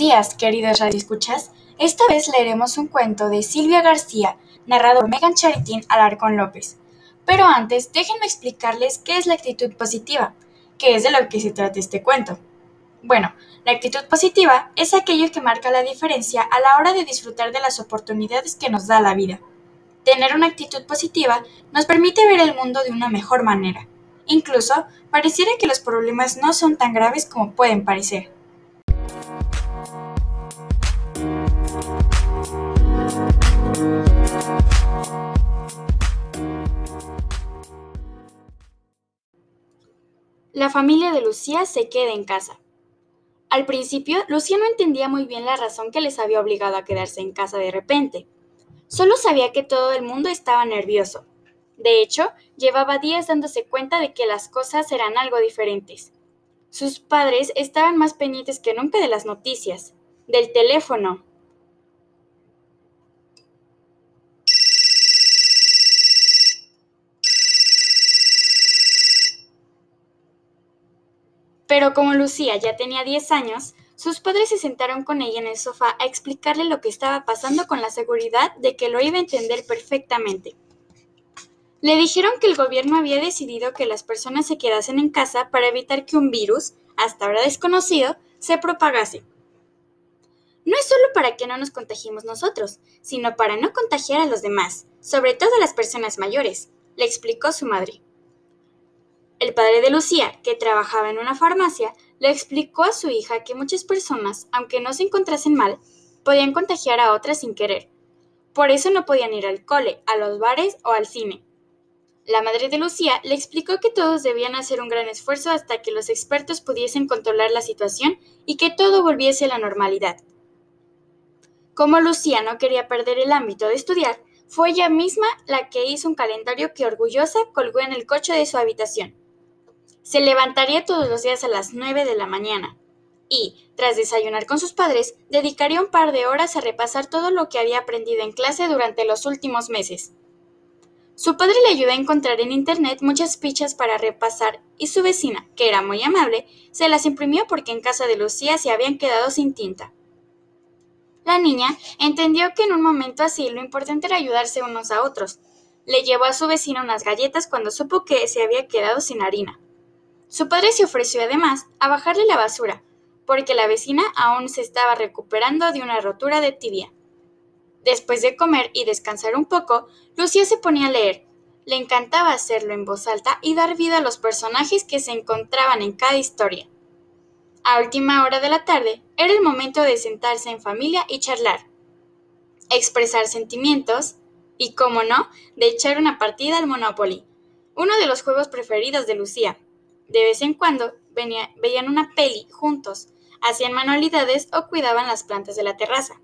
días, queridos radioescuchas. Esta vez leeremos un cuento de Silvia García, narrado por Megan Charitín Alarcón López. Pero antes, déjenme explicarles qué es la actitud positiva, que es de lo que se trata este cuento. Bueno, la actitud positiva es aquello que marca la diferencia a la hora de disfrutar de las oportunidades que nos da la vida. Tener una actitud positiva nos permite ver el mundo de una mejor manera. Incluso, pareciera que los problemas no son tan graves como pueden parecer. La familia de Lucía se queda en casa. Al principio, Lucía no entendía muy bien la razón que les había obligado a quedarse en casa de repente. Solo sabía que todo el mundo estaba nervioso. De hecho, llevaba días dándose cuenta de que las cosas eran algo diferentes. Sus padres estaban más pendientes que nunca de las noticias, del teléfono, Pero como Lucía ya tenía 10 años, sus padres se sentaron con ella en el sofá a explicarle lo que estaba pasando con la seguridad de que lo iba a entender perfectamente. Le dijeron que el gobierno había decidido que las personas se quedasen en casa para evitar que un virus, hasta ahora desconocido, se propagase. No es solo para que no nos contagiemos nosotros, sino para no contagiar a los demás, sobre todo a las personas mayores, le explicó su madre. El padre de Lucía, que trabajaba en una farmacia, le explicó a su hija que muchas personas, aunque no se encontrasen mal, podían contagiar a otras sin querer. Por eso no podían ir al cole, a los bares o al cine. La madre de Lucía le explicó que todos debían hacer un gran esfuerzo hasta que los expertos pudiesen controlar la situación y que todo volviese a la normalidad. Como Lucía no quería perder el ámbito de estudiar, fue ella misma la que hizo un calendario que orgullosa colgó en el coche de su habitación. Se levantaría todos los días a las nueve de la mañana y, tras desayunar con sus padres, dedicaría un par de horas a repasar todo lo que había aprendido en clase durante los últimos meses. Su padre le ayudó a encontrar en internet muchas fichas para repasar y su vecina, que era muy amable, se las imprimió porque en casa de Lucía se habían quedado sin tinta. La niña entendió que en un momento así lo importante era ayudarse unos a otros. Le llevó a su vecina unas galletas cuando supo que se había quedado sin harina. Su padre se ofreció además a bajarle la basura, porque la vecina aún se estaba recuperando de una rotura de tibia. Después de comer y descansar un poco, Lucía se ponía a leer. Le encantaba hacerlo en voz alta y dar vida a los personajes que se encontraban en cada historia. A última hora de la tarde era el momento de sentarse en familia y charlar, expresar sentimientos y, como no, de echar una partida al Monopoly, uno de los juegos preferidos de Lucía. De vez en cuando veían una peli juntos, hacían manualidades o cuidaban las plantas de la terraza.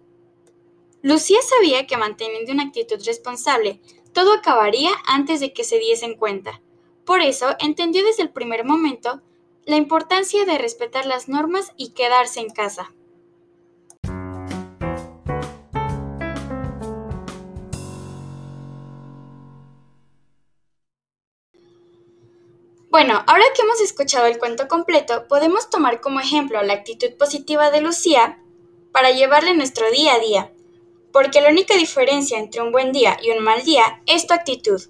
Lucía sabía que manteniendo una actitud responsable, todo acabaría antes de que se diesen cuenta. Por eso entendió desde el primer momento la importancia de respetar las normas y quedarse en casa. Bueno, ahora que hemos escuchado el cuento completo, podemos tomar como ejemplo la actitud positiva de Lucía para llevarle nuestro día a día, porque la única diferencia entre un buen día y un mal día es tu actitud.